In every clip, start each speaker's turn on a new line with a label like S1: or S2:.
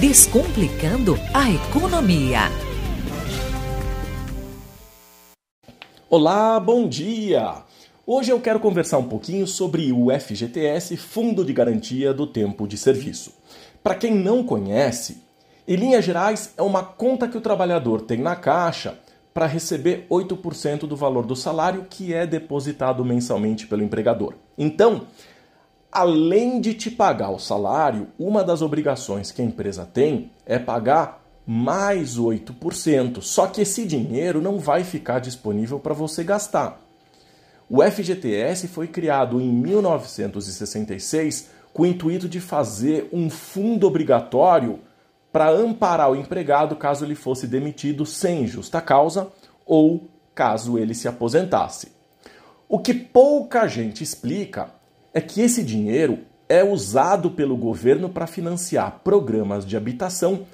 S1: Descomplicando a economia.
S2: Olá, bom dia! Hoje eu quero conversar um pouquinho sobre o FGTS, Fundo de Garantia do Tempo de Serviço. Para quem não conhece, em linhas gerais é uma conta que o trabalhador tem na caixa para receber 8% do valor do salário que é depositado mensalmente pelo empregador. Então, além de te pagar o salário, uma das obrigações que a empresa tem é pagar mais 8%. Só que esse dinheiro não vai ficar disponível para você gastar. O FGTS foi criado em 1966 com o intuito de fazer um fundo obrigatório para amparar o empregado caso ele fosse demitido sem justa causa ou caso ele se aposentasse. O que pouca gente explica é que esse dinheiro é usado pelo governo para financiar programas de habitação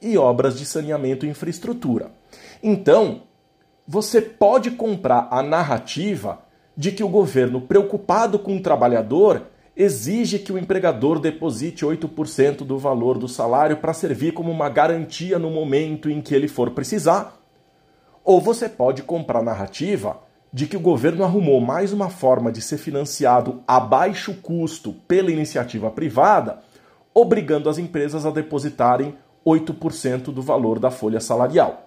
S2: e obras de saneamento e infraestrutura. Então, você pode comprar a narrativa de que o governo, preocupado com o trabalhador, exige que o empregador deposite 8% do valor do salário para servir como uma garantia no momento em que ele for precisar. Ou você pode comprar a narrativa de que o governo arrumou mais uma forma de ser financiado a baixo custo pela iniciativa privada, obrigando as empresas a depositarem 8% do valor da folha salarial.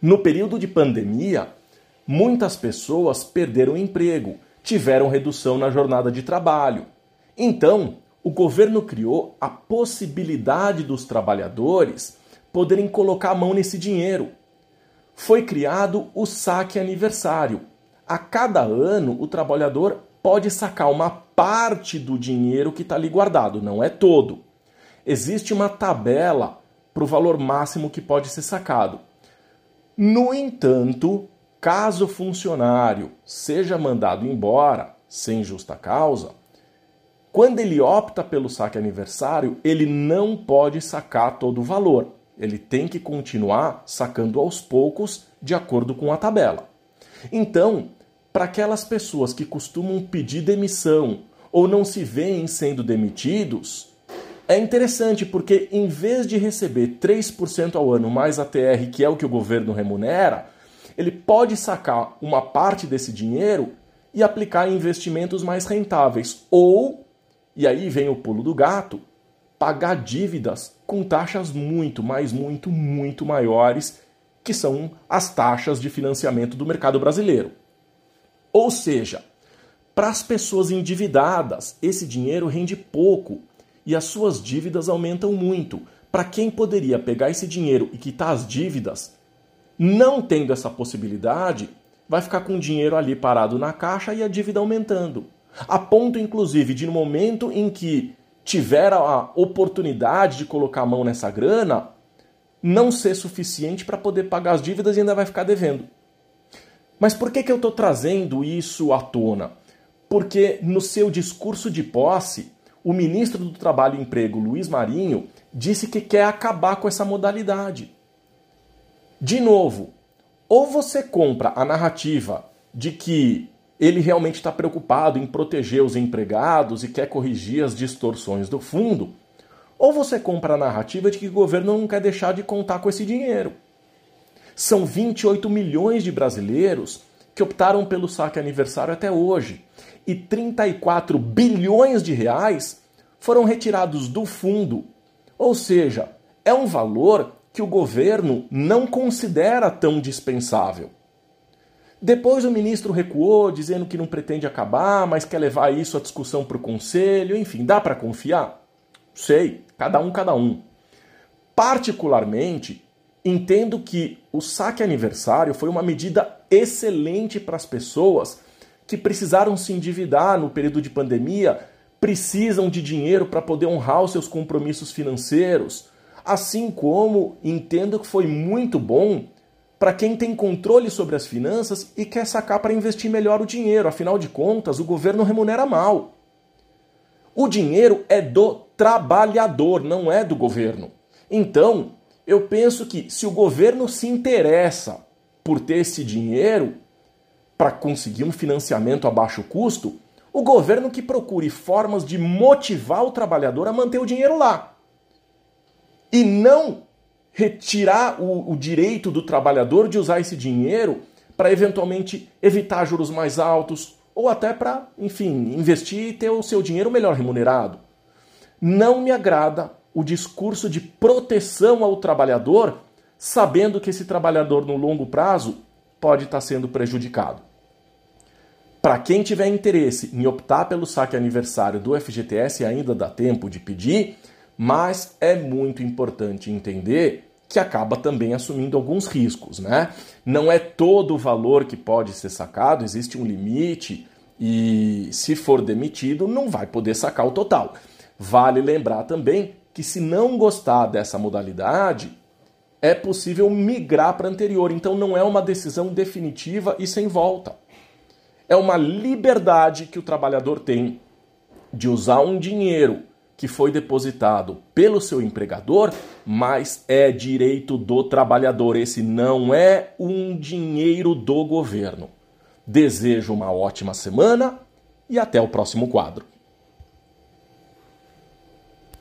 S2: No período de pandemia, muitas pessoas perderam emprego, tiveram redução na jornada de trabalho. Então, o governo criou a possibilidade dos trabalhadores poderem colocar a mão nesse dinheiro foi criado o saque aniversário. A cada ano, o trabalhador pode sacar uma parte do dinheiro que está ali guardado, não é todo. Existe uma tabela para o valor máximo que pode ser sacado. No entanto, caso o funcionário seja mandado embora sem justa causa, quando ele opta pelo saque aniversário, ele não pode sacar todo o valor ele tem que continuar sacando aos poucos de acordo com a tabela. Então, para aquelas pessoas que costumam pedir demissão ou não se veem sendo demitidos, é interessante porque em vez de receber 3% ao ano mais a TR, que é o que o governo remunera, ele pode sacar uma parte desse dinheiro e aplicar em investimentos mais rentáveis. Ou, e aí vem o pulo do gato, pagar dívidas com taxas muito, mas muito, muito maiores, que são as taxas de financiamento do mercado brasileiro. Ou seja, para as pessoas endividadas, esse dinheiro rende pouco e as suas dívidas aumentam muito. Para quem poderia pegar esse dinheiro e quitar as dívidas, não tendo essa possibilidade, vai ficar com o dinheiro ali parado na caixa e a dívida aumentando. A ponto, inclusive, de no momento em que tiver a oportunidade de colocar a mão nessa grana, não ser suficiente para poder pagar as dívidas e ainda vai ficar devendo. Mas por que, que eu estou trazendo isso à tona? Porque no seu discurso de posse, o ministro do Trabalho e Emprego, Luiz Marinho, disse que quer acabar com essa modalidade. De novo, ou você compra a narrativa de que ele realmente está preocupado em proteger os empregados e quer corrigir as distorções do fundo, ou você compra a narrativa de que o governo não quer deixar de contar com esse dinheiro. São 28 milhões de brasileiros que optaram pelo saque aniversário até hoje, e 34 bilhões de reais foram retirados do fundo. Ou seja, é um valor que o governo não considera tão dispensável. Depois o ministro recuou, dizendo que não pretende acabar, mas quer levar isso à discussão para o conselho. Enfim, dá para confiar? Sei, cada um, cada um. Particularmente, entendo que o saque aniversário foi uma medida excelente para as pessoas que precisaram se endividar no período de pandemia, precisam de dinheiro para poder honrar os seus compromissos financeiros. Assim como entendo que foi muito bom para quem tem controle sobre as finanças e quer sacar para investir melhor o dinheiro. Afinal de contas, o governo remunera mal. O dinheiro é do trabalhador, não é do governo. Então, eu penso que se o governo se interessa por ter esse dinheiro para conseguir um financiamento a baixo custo, o governo que procure formas de motivar o trabalhador a manter o dinheiro lá. e não retirar o, o direito do trabalhador de usar esse dinheiro para eventualmente evitar juros mais altos ou até para, enfim, investir e ter o seu dinheiro melhor remunerado. Não me agrada o discurso de proteção ao trabalhador, sabendo que esse trabalhador no longo prazo pode estar sendo prejudicado. Para quem tiver interesse em optar pelo saque aniversário do FGTS, ainda dá tempo de pedir, mas é muito importante entender que acaba também assumindo alguns riscos, né? Não é todo o valor que pode ser sacado, existe um limite e se for demitido não vai poder sacar o total. Vale lembrar também que se não gostar dessa modalidade, é possível migrar para anterior, então não é uma decisão definitiva e sem volta é uma liberdade que o trabalhador tem de usar um dinheiro que foi depositado pelo seu empregador, mas é direito do trabalhador. Esse não é um dinheiro do governo. Desejo uma ótima semana e até o próximo quadro.